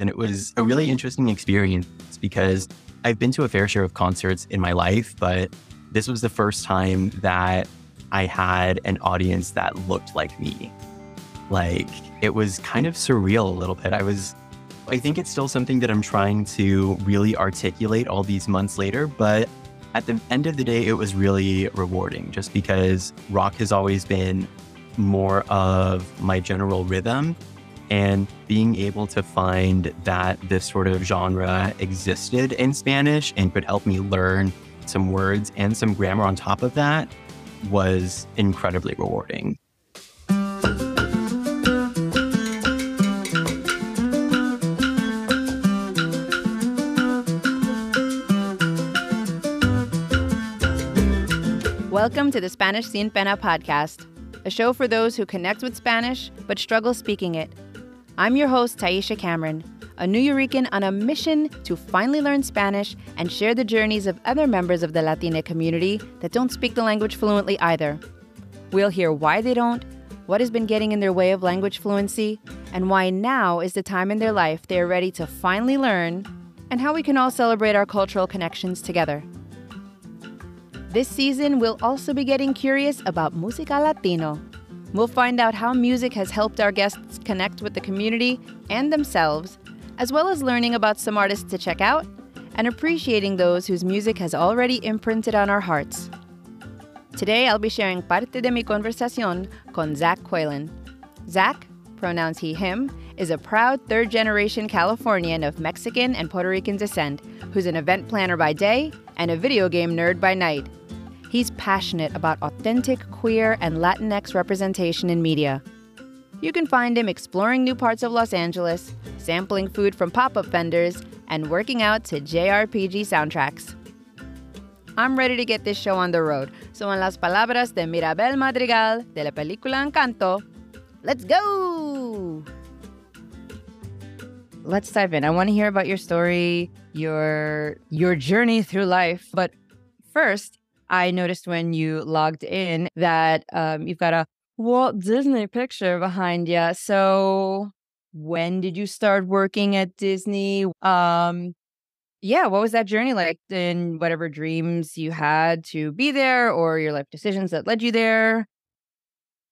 And it was a really interesting experience because I've been to a fair share of concerts in my life, but this was the first time that I had an audience that looked like me. Like it was kind of surreal a little bit. I was, I think it's still something that I'm trying to really articulate all these months later, but at the end of the day, it was really rewarding just because rock has always been more of my general rhythm. And being able to find that this sort of genre existed in Spanish and could help me learn some words and some grammar on top of that was incredibly rewarding. Welcome to the Spanish Sin Pena podcast, a show for those who connect with Spanish but struggle speaking it. I'm your host, Taisha Cameron, a New Nuyorican on a mission to finally learn Spanish and share the journeys of other members of the Latina community that don't speak the language fluently either. We'll hear why they don't, what has been getting in their way of language fluency, and why now is the time in their life they are ready to finally learn, and how we can all celebrate our cultural connections together. This season, we'll also be getting curious about Musica Latino. We'll find out how music has helped our guests connect with the community and themselves, as well as learning about some artists to check out and appreciating those whose music has already imprinted on our hearts. Today, I'll be sharing parte de mi conversación con Zach Kuiland. Zach, pronouns he, him, is a proud third generation Californian of Mexican and Puerto Rican descent who's an event planner by day and a video game nerd by night. He's passionate about authentic queer and Latinx representation in media. You can find him exploring new parts of Los Angeles, sampling food from pop up vendors, and working out to JRPG soundtracks. I'm ready to get this show on the road, so en las palabras de Mirabel Madrigal de la película Encanto, let's go! Let's dive in. I want to hear about your story, your your journey through life. But first, I noticed when you logged in that um, you've got a Walt Disney picture behind you. So, when did you start working at Disney? Um, yeah, what was that journey like? And whatever dreams you had to be there, or your life decisions that led you there?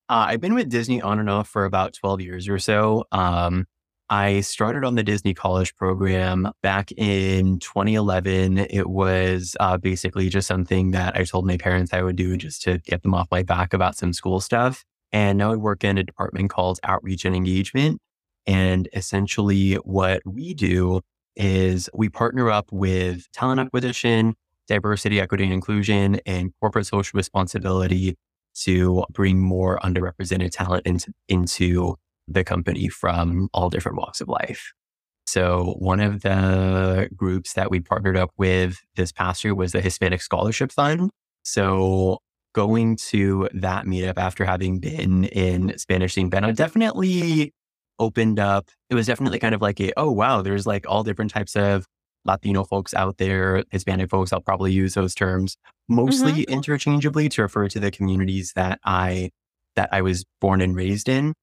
Uh, I've been with Disney on and off for about 12 years or so. Um, I started on the Disney College program back in 2011. It was uh, basically just something that I told my parents I would do just to get them off my back about some school stuff. And now I work in a department called Outreach and Engagement. And essentially, what we do is we partner up with talent acquisition, diversity, equity, and inclusion, and corporate social responsibility to bring more underrepresented talent into, into the company from all different walks of life. So one of the groups that we partnered up with this past year was the Hispanic Scholarship Fund. So going to that meetup after having been in Spanish Pena definitely opened up. It was definitely kind of like a, oh wow, there's like all different types of Latino folks out there, Hispanic folks, I'll probably use those terms mostly mm-hmm. interchangeably to refer to the communities that I that I was born and raised in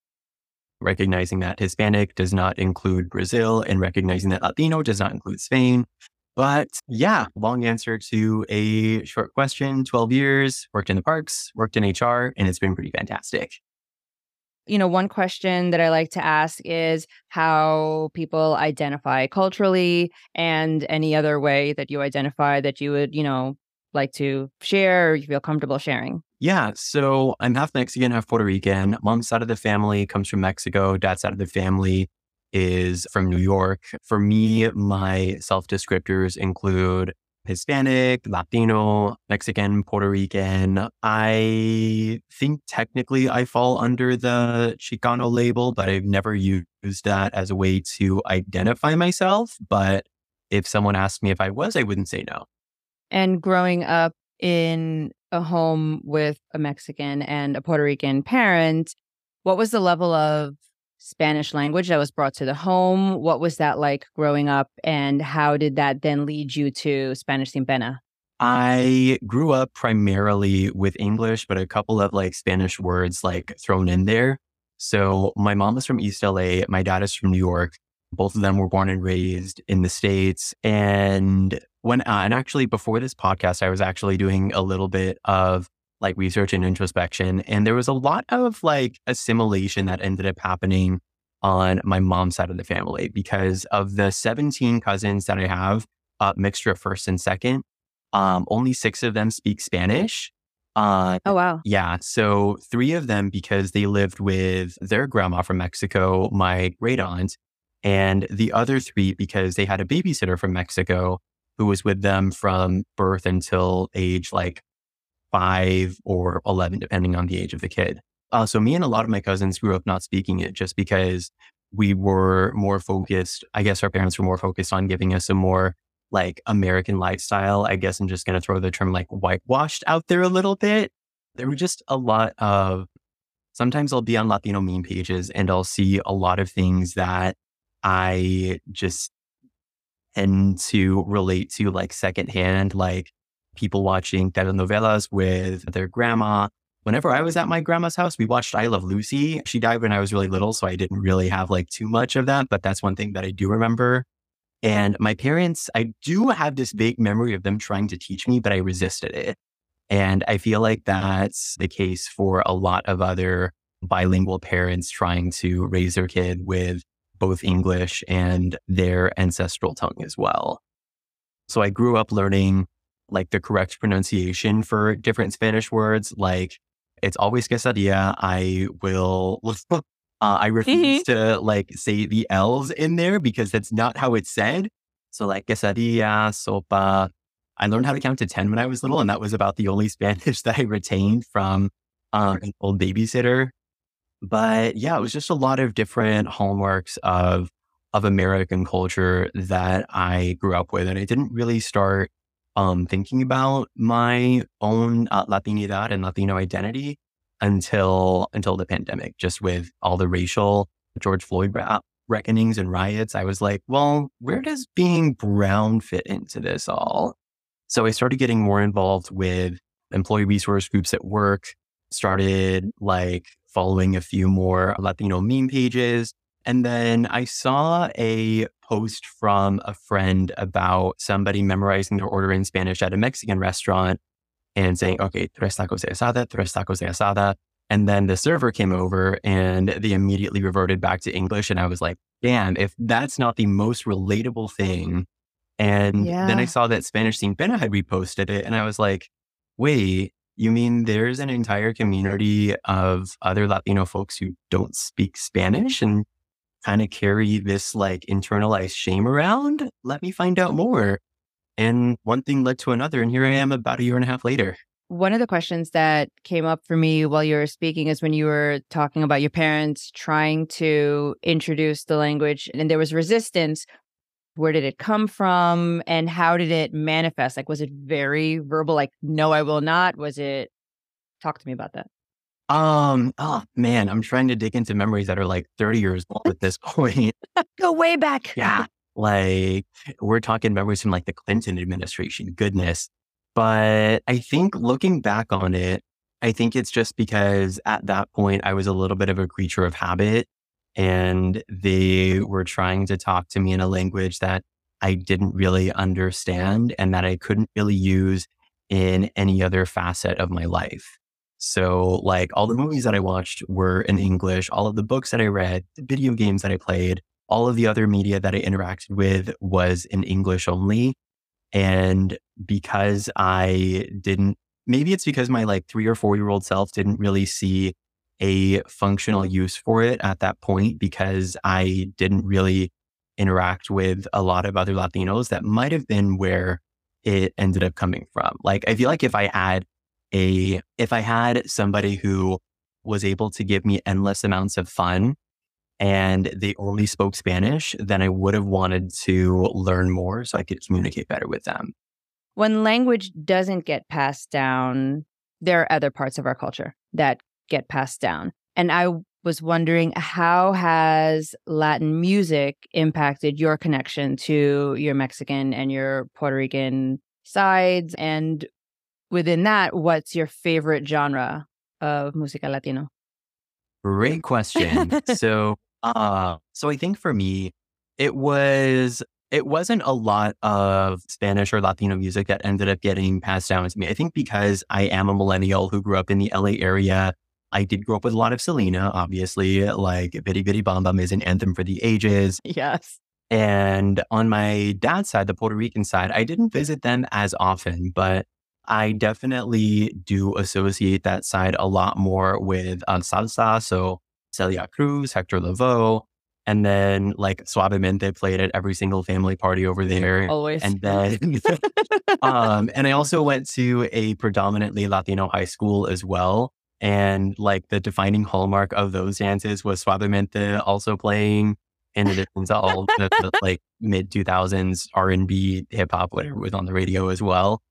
recognizing that Hispanic does not include Brazil and recognizing that Latino does not include Spain. But yeah, long answer to a short question 12 years, worked in the parks, worked in HR, and it's been pretty fantastic. You know, one question that I like to ask is how people identify culturally and any other way that you identify that you would, you know, like to share or you feel comfortable sharing. Yeah. So I'm half Mexican, half Puerto Rican. Mom's side of the family comes from Mexico. Dad's side of the family is from New York. For me, my self descriptors include Hispanic, Latino, Mexican, Puerto Rican. I think technically I fall under the Chicano label, but I've never used that as a way to identify myself. But if someone asked me if I was, I wouldn't say no. And growing up in a home with a Mexican and a Puerto Rican parent, what was the level of Spanish language that was brought to the home? What was that like growing up? And how did that then lead you to Spanish Sin Pena? I grew up primarily with English, but a couple of like Spanish words like thrown in there. So my mom is from East LA. My dad is from New York. Both of them were born and raised in the States. And when, uh, and actually before this podcast, I was actually doing a little bit of like research and introspection. And there was a lot of like assimilation that ended up happening on my mom's side of the family because of the 17 cousins that I have, uh, mixture of first and second, um, only six of them speak Spanish. Uh, oh, wow. Yeah. So three of them, because they lived with their grandma from Mexico, my great aunt, and the other three, because they had a babysitter from Mexico who was with them from birth until age like five or 11, depending on the age of the kid. Uh, so me and a lot of my cousins grew up not speaking it just because we were more focused. I guess our parents were more focused on giving us a more like American lifestyle. I guess I'm just going to throw the term like whitewashed out there a little bit. There were just a lot of, sometimes I'll be on Latino meme pages and I'll see a lot of things that I just tend to relate to like secondhand, like people watching telenovelas with their grandma. Whenever I was at my grandma's house, we watched I Love Lucy. She died when I was really little, so I didn't really have like too much of that, but that's one thing that I do remember. And my parents, I do have this vague memory of them trying to teach me, but I resisted it. And I feel like that's the case for a lot of other bilingual parents trying to raise their kid with both English and their ancestral tongue as well. So I grew up learning like the correct pronunciation for different Spanish words. Like it's always quesadilla. I will Uh, I refuse mm-hmm. to like say the L's in there because that's not how it's said. So like quesadilla, sopa. I learned how to count to 10 when I was little, and that was about the only Spanish that I retained from um, an old babysitter. But yeah, it was just a lot of different hallmarks of of American culture that I grew up with. And I didn't really start um, thinking about my own uh, Latinidad and Latino identity until until the pandemic, just with all the racial George Floyd ra- reckonings and riots. I was like, well, where does being brown fit into this all? So I started getting more involved with employee resource groups at work, started like following a few more Latino meme pages. And then I saw a post from a friend about somebody memorizing their order in Spanish at a Mexican restaurant and saying, okay, tres tacos de asada, tres tacos de asada. And then the server came over and they immediately reverted back to English. And I was like, damn, if that's not the most relatable thing. And yeah. then I saw that Spanish Sin Pena had reposted it. And I was like, wait, you mean there's an entire community of other Latino folks who don't speak Spanish and kind of carry this like internalized shame around? Let me find out more. And one thing led to another. And here I am about a year and a half later. One of the questions that came up for me while you were speaking is when you were talking about your parents trying to introduce the language and there was resistance. Where did it come from and how did it manifest? Like, was it very verbal, like, no, I will not? Was it, talk to me about that. Um, oh man, I'm trying to dig into memories that are like 30 years old at this point. Go way back. Yeah. Like we're talking memories from like the Clinton administration, goodness. But I think looking back on it, I think it's just because at that point I was a little bit of a creature of habit and they mm-hmm. were trying to talk to me in a language that I didn't really understand and that I couldn't really use in any other facet of my life. So, like all the mm-hmm. movies that I watched were in English, all of the books that I read, the video games that I played, all of the other media that I interacted with was in English only. And because I didn't, maybe it's because my like three or four year old self didn't really see a functional mm-hmm. use for it at that point because I didn't really interact with a lot of other Latinos. That might have been where it ended up coming from. Like, I feel like if I had a, if I had somebody who was able to give me endless amounts of fun and they only spoke Spanish, then I would have wanted to learn more so I could communicate better with them. When language doesn't get passed down, there are other parts of our culture that get passed down. And I was wondering how has Latin music impacted your connection to your Mexican and your Puerto Rican sides? And within that, what's your favorite genre of música latino? Great question. so uh, so I think for me, it was it wasn't a lot of Spanish or Latino music that ended up getting passed down to me. I think because I am a millennial who grew up in the LA area, I did grow up with a lot of Selena, obviously. Like Bidi Bidi Bom Bom is an anthem for the ages. Yes. And on my dad's side, the Puerto Rican side, I didn't visit them as often, but I definitely do associate that side a lot more with uh, salsa. So Celia Cruz, Hector Lavoe, and then like Suavemente played at every single family party over there. Always. And then, um, and I also went to a predominantly Latino high school as well. And like the defining hallmark of those dances was Suavemente also playing in addition to all the, the like mid 2000s R&B, hip hop, whatever was on the radio as well.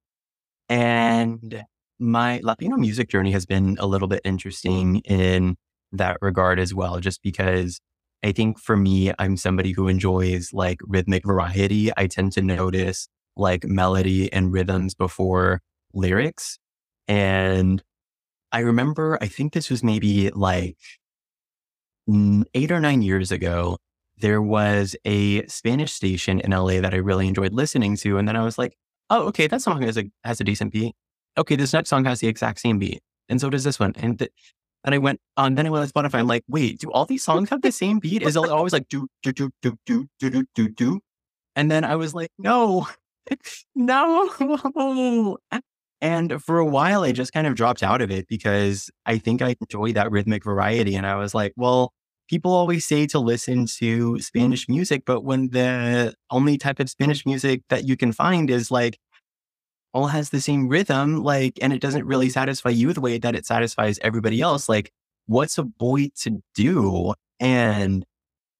And my Latino music journey has been a little bit interesting in that regard as well, just because I think for me, I'm somebody who enjoys like rhythmic variety. I tend to notice like melody and rhythms before lyrics. And I remember, I think this was maybe like eight or nine years ago, there was a Spanish station in LA that I really enjoyed listening to. And then I was like, oh, okay, that song has a, has a decent beat. Okay, this next song has the exact same beat. And so does this one. And th- and I went on, then I went on Spotify. I'm like, wait, do all these songs have the same beat? Is it always like do, do, do, do, do, do, do, do, do? And then I was like, no, no. And for a while, I just kind of dropped out of it because I think I enjoy that rhythmic variety. And I was like, well, people always say to listen to Spanish music, but when the only type of Spanish music that you can find is like all has the same rhythm, like, and it doesn't really satisfy you the way that it satisfies everybody else. Like, what's a boy to do? And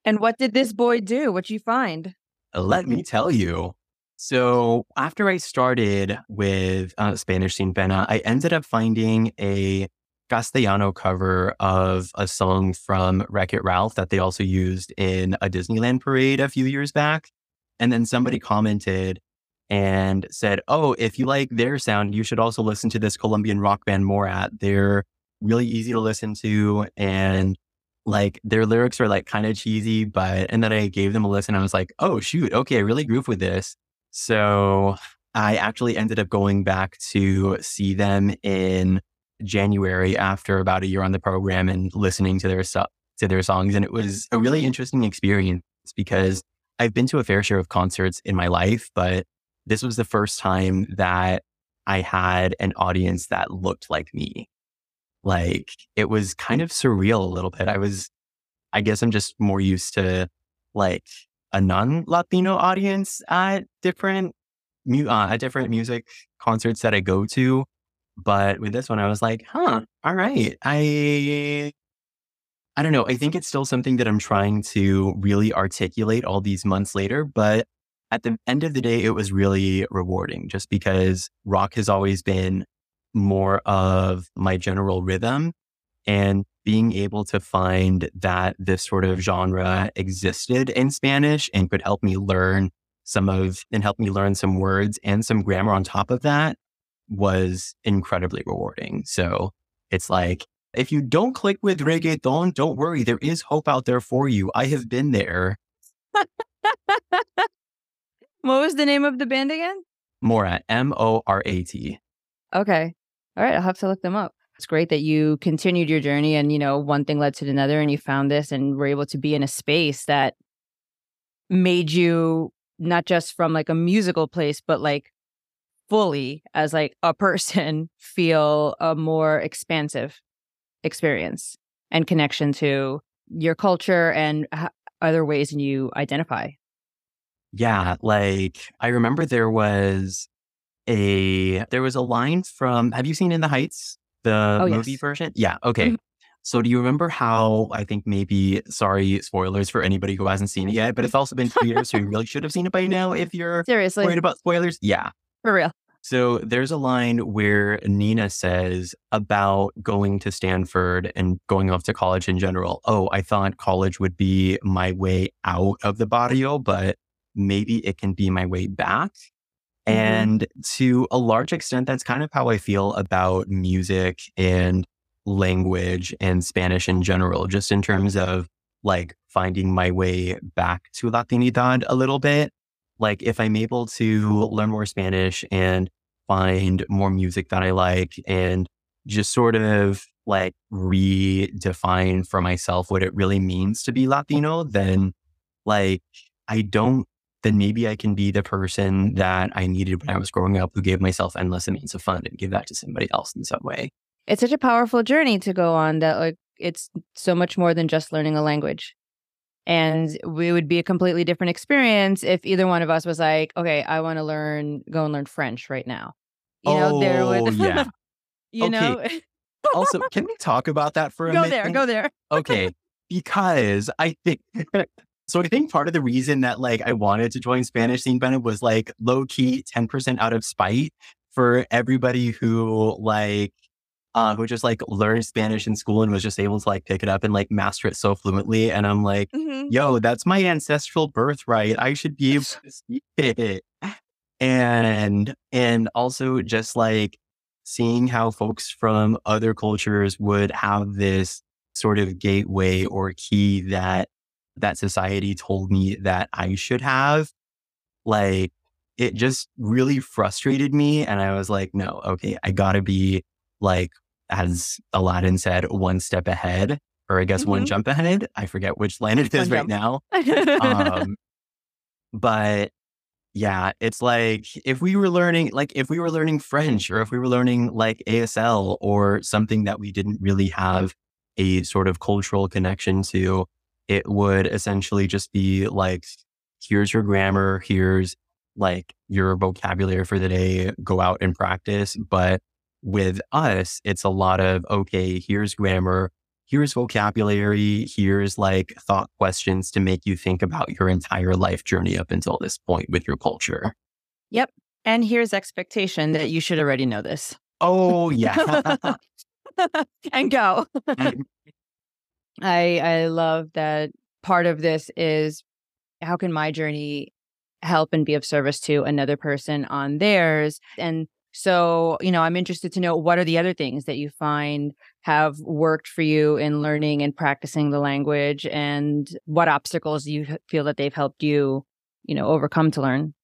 and what did this boy do? What'd you find? Let me tell you. So after I started with uh, Spanish Sin Pena, I ended up finding a Castellano cover of a song from Wreck It Ralph that they also used in a Disneyland parade a few years back. And then somebody commented and said, Oh, if you like their sound, you should also listen to this Colombian rock band Morat. They're really easy to listen to and like their lyrics are like kind of cheesy, but and then I gave them a listen. I was like, oh shoot, okay, I really groove with this. So I actually ended up going back to see them in January after about a year on the program and listening to their to their songs. And it was a really interesting experience because I've been to a fair share of concerts in my life, but this was the first time that I had an audience that looked like me. Like it was kind mm. of surreal a little bit. I was, I guess I'm just more used to like a non Latino audience at different, mu- uh, at different music concerts that I go to. But with this one, I was like, huh, all right. I, I don't know. I think it's still something that I'm trying to really articulate all these months later, but at the end of the day, it was really rewarding just because rock has always been more of my general rhythm and being able to find that this sort of genre existed in Spanish and could help me learn some of and help me learn some words and some grammar on top of that was incredibly rewarding. So it's like, if you don't click with reggaeton, don't worry. There is hope out there for you. I have been there. What was the name of the band again? Morat, M O R A T. Okay. All right. I'll have to look them up. It's great that you continued your journey and, you know, one thing led to another and you found this and were able to be in a space that made you not just from like a musical place, but like fully as like a person feel a more expansive experience and connection to your culture and other ways and you identify. Yeah, like I remember there was a there was a line from have you seen In the Heights, the oh, movie yes. version? Yeah, okay. Mm-hmm. So do you remember how I think maybe sorry spoilers for anybody who hasn't seen it yet, but it's also been two years, so you really should have seen it by now if you're seriously worried about spoilers. Yeah. For real. So there's a line where Nina says about going to Stanford and going off to college in general. Oh, I thought college would be my way out of the barrio, but maybe it can be my way back. Mm-hmm. And to a large extent, that's kind of how I feel about music and language and Spanish in general, just in terms of like finding my way back to Latinidad a little bit. Like if I'm able to learn more Spanish and find more music that I like and just sort of like redefine for myself what it really means to be Latino, then like I don't, then maybe I can be the person that I needed when I was growing up who gave myself endless amounts of fun and give that to somebody else in some way. It's such a powerful journey to go on that like it's so much more than just learning a language. And we would be a completely different experience if either one of us was like, okay, I want to learn, go and learn French right now. You know, oh, there would, oh, yeah. you know, also, can we talk about that for a go minute? there, go there. okay because i think so i think part of the reason that like i wanted to join Spanish Sin Pena was like low key 10% out of spite for everybody who like uh who just like learned spanish in school and was just able to like pick it up and like master it so fluently and i'm like Mhm. yo that's my ancestral birthright i should be able to speak it and and also just like seeing how folks from other cultures would have this sort of gateway or key that that society told me that I should have like it just really frustrated me and I was like no okay I got to be like as Aladdin said one step ahead or I guess one Mhm. jump ahead I forget which line it is One right jump. now um, but yeah, it's like if we were learning, like if we were learning French or if we were learning like ASL or something that we didn't really have a sort of cultural connection to, it would essentially just be like, here's your grammar, here's like your vocabulary for the day, go out and practice. But with us, it's a lot of, okay, here's grammar, here's vocabulary, here's like thought questions to make you think about your entire life journey up until this point with your culture. Yep. And here's expectation that you should already know this. Oh, yeah. and go. I I love that part of this is how can my journey help and be of service to another person on theirs? And so you know i'm interested to know what are the other things that you find have worked for you in learning and practicing the language? And what obstacles you feel that they've helped you you know overcome to learn?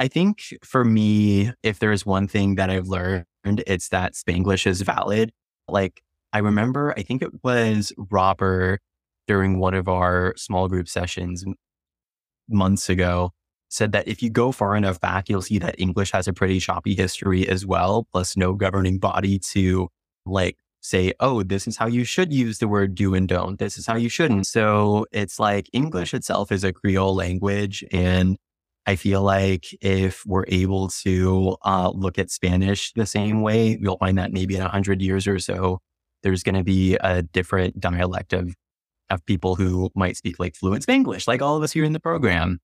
I think for me, if there's one thing that I've learned, it's that Spanglish is valid. Like, I remember, I think it was Robert during one of our small group sessions months ago said that if you go far enough back, you'll see that English has a pretty choppy history as well, plus no governing body to like say, oh, this is how you should use the word do and don't. This is how you shouldn't. So it's like English itself is a Creole language. And I feel like if we're able to uh, look at Spanish the same way, you'll find that maybe in a hundred years or so, there's going to be a different dialect of of people who might speak like fluent Spanglish, like all of us here in the program.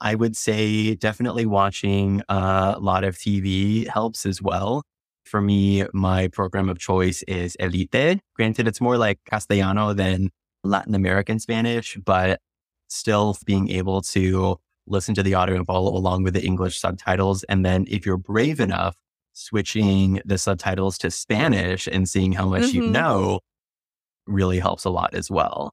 I would say definitely watching a lot of TV helps as well. For me, my program of choice is Elite. Granted, it's more like Castellano than Latin American Spanish, but still being able to listen to the audio and follow along with the English subtitles. And then if you're brave enough, switching the subtitles to Spanish and seeing how much you Mhm. know really helps a lot as well.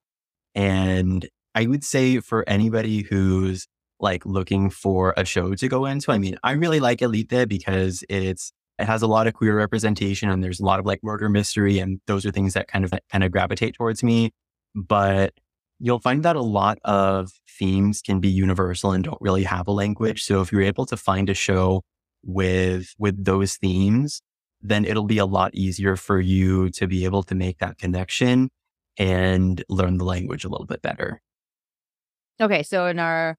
And I would say for anybody who's like looking for a show to go into, I mean, I really like Elite because it's it has a lot of queer representation and there's a lot of like murder mystery and those are things that kind of kind of gravitate towards me. But you'll find that a lot of themes can be universal and don't really have a language. So if you're able to find a show with with those themes, then it'll be a lot easier for you to be able to make that connection and learn the language a little bit better. Okay, so in our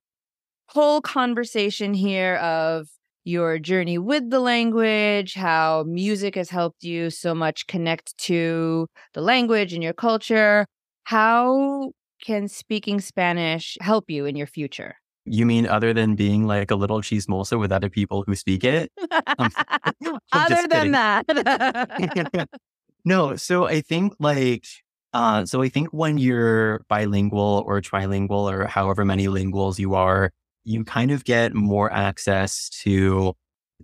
whole conversation here of your journey with the language, how music has helped you so much connect to the language and your culture, how can speaking Spanish help you in your future? You mean other than being like a little cheese chismosa with other people who speak it? I'm Other than that. no, so I think like uh so I think when you're bilingual or trilingual or however many linguals you are, you kind of get more access to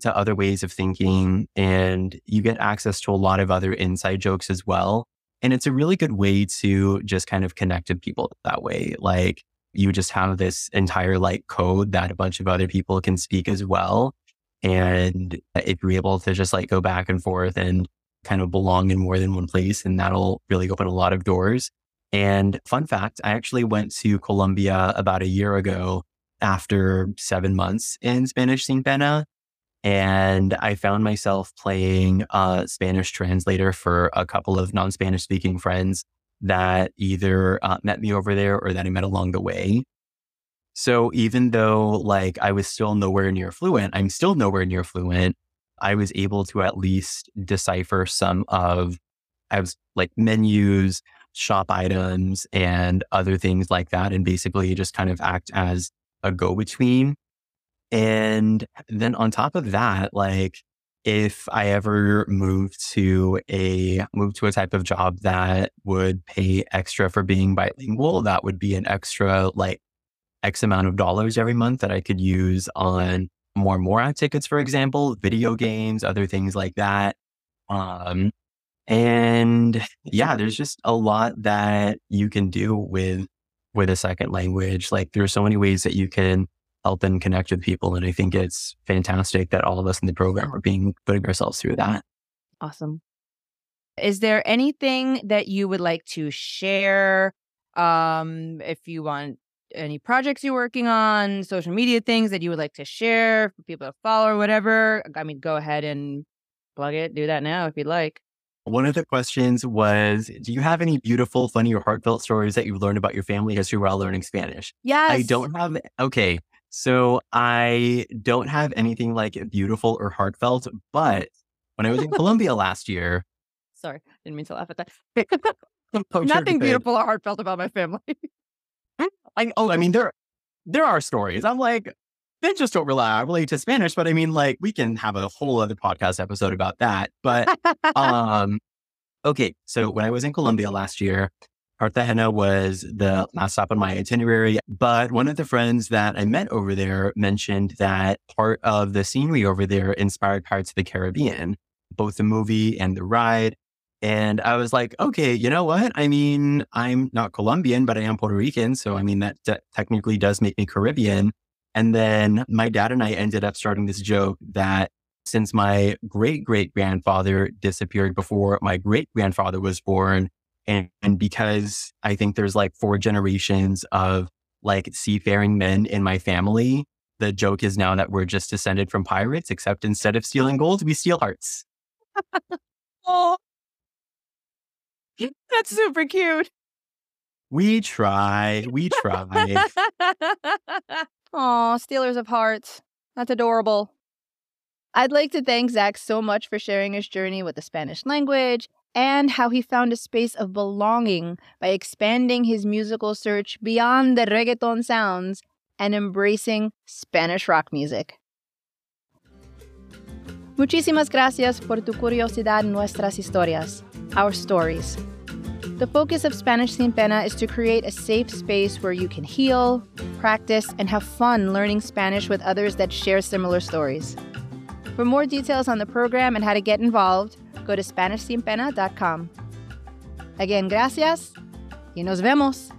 to other ways of thinking and you get access to a lot of other inside jokes as well. And it's a really good way to just kind of connect with people that way. Like you just have this entire like code that a bunch of other people can speak as well. And if you're able to just like go back and forth and kind of belong in more than one place, and that'll really open a lot of doors. And fun fact, I actually went to Colombia about a year ago after seven months in Spanish Sin Pena. And I found myself playing a Spanish translator for a couple of non Spanish speaking friends that either uh, met me over there or that I met along the way. So even though like I was still nowhere near fluent, I'm still nowhere near fluent. I was able to at least decipher some of I was like menus, shop items, and other things like that, and basically just kind of act as a go between. And then on top of that, like if I ever moved to a move to a type of job that would pay extra for being bilingual, that would be an extra like X amount of dollars every month that I could use on more and Morat tickets, for example, video games, other things like that. Um, and yeah, there's just a lot that you can do with with a second language. Like there's so many ways that you can help and connect with people. And I think it's fantastic that all of us in the program are being putting ourselves through that. Awesome. Is there anything that you would like to share? Um, if you want any projects you're working on, social media things that you would like to share for people to follow or whatever, I mean, go ahead and plug it. Do that now if you'd like. One of the questions was Do you have any beautiful, funny, or heartfelt stories that you've learned about your family history while learning Spanish? Yes. I don't have, okay. So I don't have anything like beautiful or heartfelt, but when I was in Colombia last year, sorry, didn't mean to laugh at that. Nothing beautiful or heartfelt about my family. I, oh, I mean, there, there are stories. I'm like, they just don't rely relate to Spanish, but I mean, like, we can have a whole other podcast episode about that. But, um, okay. So when I was in Colombia last year, Cartagena was the oh. last stop on my itinerary. But one of the friends that I met over there mentioned that part of the scenery over there inspired Pirates of the Caribbean, both the movie and the ride. And I was like, okay, you know what? I mean, I'm not Colombian, but I am Puerto Rican. So, I mean, that d- technically does make me Caribbean. And then my dad and I ended up starting this joke that since my great great grandfather disappeared before my great grandfather was born, and, and because I think there's like four generations of like seafaring men in my family, the joke is now that we're just descended from pirates, except instead of stealing gold, we steal hearts. oh, that's super cute. We try. We try. Aw, Stealers of Hearts. That's adorable. I'd like to thank Zach so much for sharing his journey with the Spanish language and how he found a space of belonging by expanding his musical search beyond the reggaeton sounds and embracing Spanish rock music. Muchísimas gracias por tu curiosidad en nuestras historias, our stories. The focus of Spanish Sin Pena is to create a safe space where you can heal, practice, and have fun learning Spanish with others that share similar stories. For more details on the program and how to get involved, go to SpanishSinPena.com. Again, gracias y nos vemos.